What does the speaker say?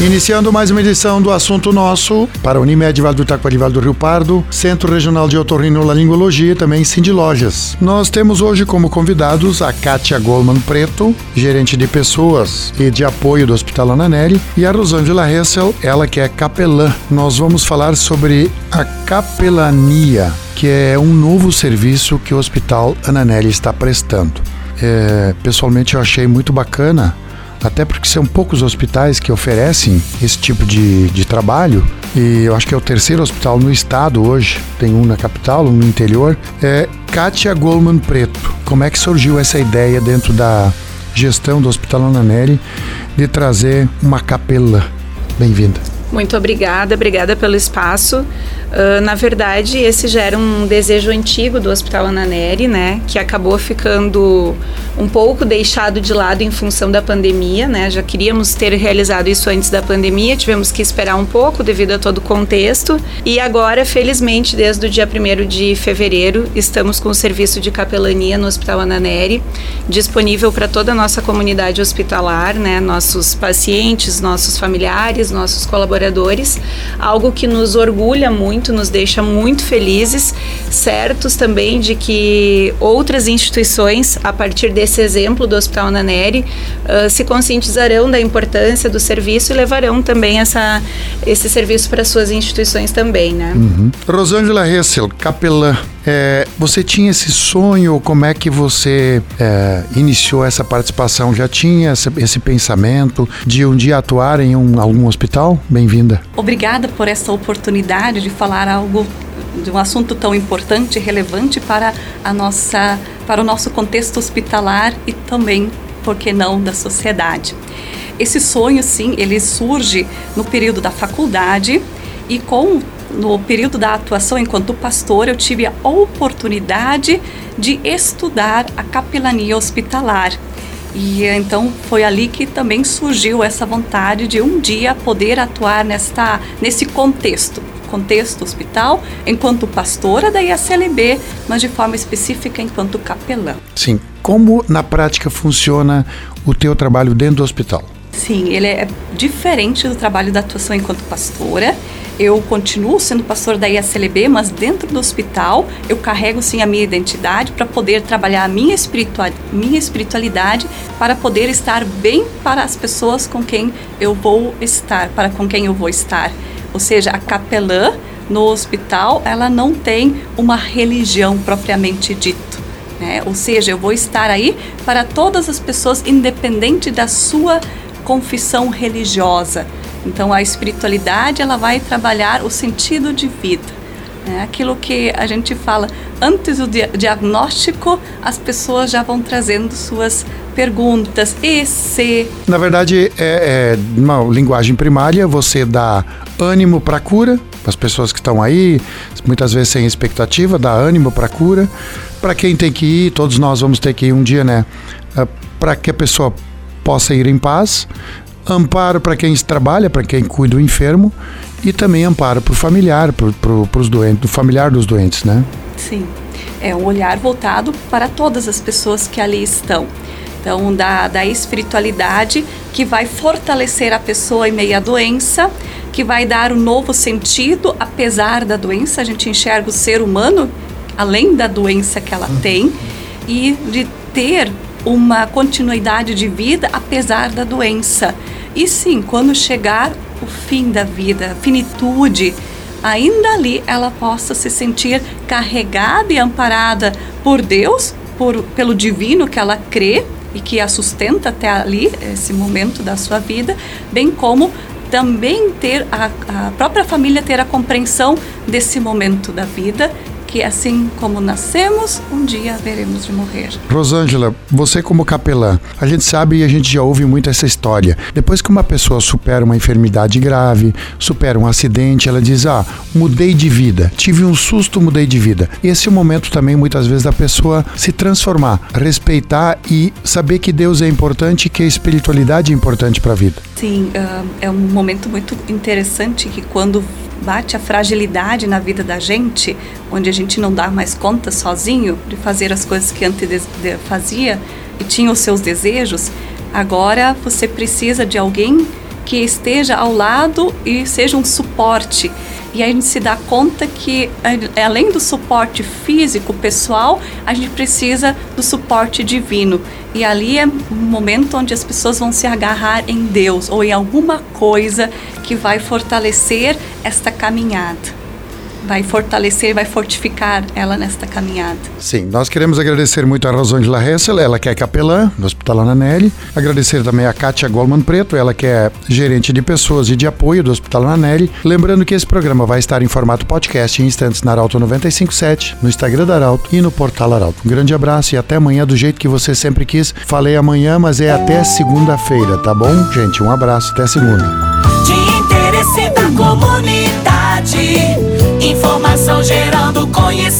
Iniciando mais uma edição do Assunto Nosso para Unimed Vale do Taquari Vale do Rio Pardo, Centro Regional de Otorrinolaringologia e também Cindy Lojas. Nós temos hoje como convidados a Kátia Goldman Preto, gerente de pessoas e de apoio do Hospital Ananelli, e a Rosângela Hessel, ela que é capelã. Nós vamos falar sobre a capelania, que é um novo serviço que o Hospital Ananelli está prestando. É, pessoalmente eu achei muito bacana até porque são poucos hospitais que oferecem esse tipo de, de trabalho, e eu acho que é o terceiro hospital no estado hoje, tem um na capital, um no interior, é Kátia Goldman Preto. Como é que surgiu essa ideia dentro da gestão do Hospital Ananelli de trazer uma capela? Bem-vinda. Muito obrigada, obrigada pelo espaço. Uh, na verdade, esse já era um desejo antigo do Hospital Ananeri, né, que acabou ficando um pouco deixado de lado em função da pandemia, né? Já queríamos ter realizado isso antes da pandemia, tivemos que esperar um pouco devido a todo o contexto. E agora, felizmente, desde o dia 1 de fevereiro, estamos com o serviço de capelania no Hospital Ananeri, disponível para toda a nossa comunidade hospitalar, né? Nossos pacientes, nossos familiares, nossos colaboradores, algo que nos orgulha muito, nos deixa muito felizes, certos também de que outras instituições, a partir desse esse exemplo do Hospital Naneri, uh, se conscientizarão da importância do serviço e levarão também essa, esse serviço para suas instituições também, né? Uhum. Rosângela Hessel, capelã, é, você tinha esse sonho? Como é que você é, iniciou essa participação? Já tinha esse, esse, pensamento de um dia atuar em um, algum hospital? Bem-vinda. Obrigada por essa oportunidade de falar algo de um assunto tão importante e relevante para a nossa para o nosso contexto hospitalar e também, por que não, da sociedade. Esse sonho, sim, ele surge no período da faculdade e com no período da atuação enquanto pastor, eu tive a oportunidade de estudar a capelania hospitalar. E então foi ali que também surgiu essa vontade de um dia poder atuar nesta, nesse contexto contexto hospital, enquanto pastora da IACLB, mas de forma específica enquanto capelã. Sim. Como na prática funciona o teu trabalho dentro do hospital? Sim, ele é diferente do trabalho da atuação enquanto pastora. Eu continuo sendo pastor da IACLB, mas dentro do hospital eu carrego sim a minha identidade para poder trabalhar a minha, espiritual, minha espiritualidade, para poder estar bem para as pessoas com quem eu vou estar, para com quem eu vou estar. Ou seja, a capelã no hospital, ela não tem uma religião propriamente dito. Né? Ou seja, eu vou estar aí para todas as pessoas, independente da sua confissão religiosa. Então, a espiritualidade ela vai trabalhar o sentido de vida. Né? Aquilo que a gente fala antes do diagnóstico, as pessoas já vão trazendo suas perguntas. E se. Na verdade, é, é uma linguagem primária, você dá ânimo para cura, para as pessoas que estão aí, muitas vezes sem expectativa, dá ânimo para cura. Para quem tem que ir, todos nós vamos ter que ir um dia, né? É, para que a pessoa possa ir em paz. Amparo para quem trabalha, para quem cuida do enfermo e também amparo para o familiar, para os doentes, do familiar dos doentes, né? Sim, é um olhar voltado para todas as pessoas que ali estão. Então, da, da espiritualidade que vai fortalecer a pessoa em meio à doença, que vai dar um novo sentido, apesar da doença, a gente enxerga o ser humano além da doença que ela tem e de ter uma continuidade de vida apesar da doença. E sim, quando chegar o fim da vida, finitude, ainda ali ela possa se sentir carregada e amparada por Deus, por, pelo divino que ela crê e que a sustenta até ali, esse momento da sua vida, bem como também ter a, a própria família ter a compreensão desse momento da vida que assim como nascemos, um dia haveremos de morrer. Rosângela, você como capelã, a gente sabe e a gente já ouve muito essa história. Depois que uma pessoa supera uma enfermidade grave, supera um acidente, ela diz: "Ah, mudei de vida, tive um susto, mudei de vida". Esse é o momento também muitas vezes da pessoa se transformar, respeitar e saber que Deus é importante e que a espiritualidade é importante para a vida. Sim, uh, é um momento muito interessante que quando bate a fragilidade na vida da gente, onde a gente não dá mais conta sozinho de fazer as coisas que antes fazia e tinha os seus desejos, agora você precisa de alguém que esteja ao lado e seja um suporte. E a gente se dá conta que, além do suporte físico, pessoal, a gente precisa do suporte divino. E ali é um momento onde as pessoas vão se agarrar em Deus ou em alguma coisa que vai fortalecer esta caminhada vai fortalecer, vai fortificar ela nesta caminhada. Sim, nós queremos agradecer muito a Rosângela Hessel, ela que é capelã do Hospital Ana Nelly. Agradecer também a Kátia Goldman Preto, ela que é gerente de pessoas e de apoio do Hospital Ana Nelly. Lembrando que esse programa vai estar em formato podcast em instantes na Arauto 957, no Instagram da Arauto e no portal Arauto. Um grande abraço e até amanhã do jeito que você sempre quis. Falei amanhã, mas é até segunda-feira, tá bom? Gente, um abraço, até segunda. Interesse da comunidade. Informação gerando conhecimento.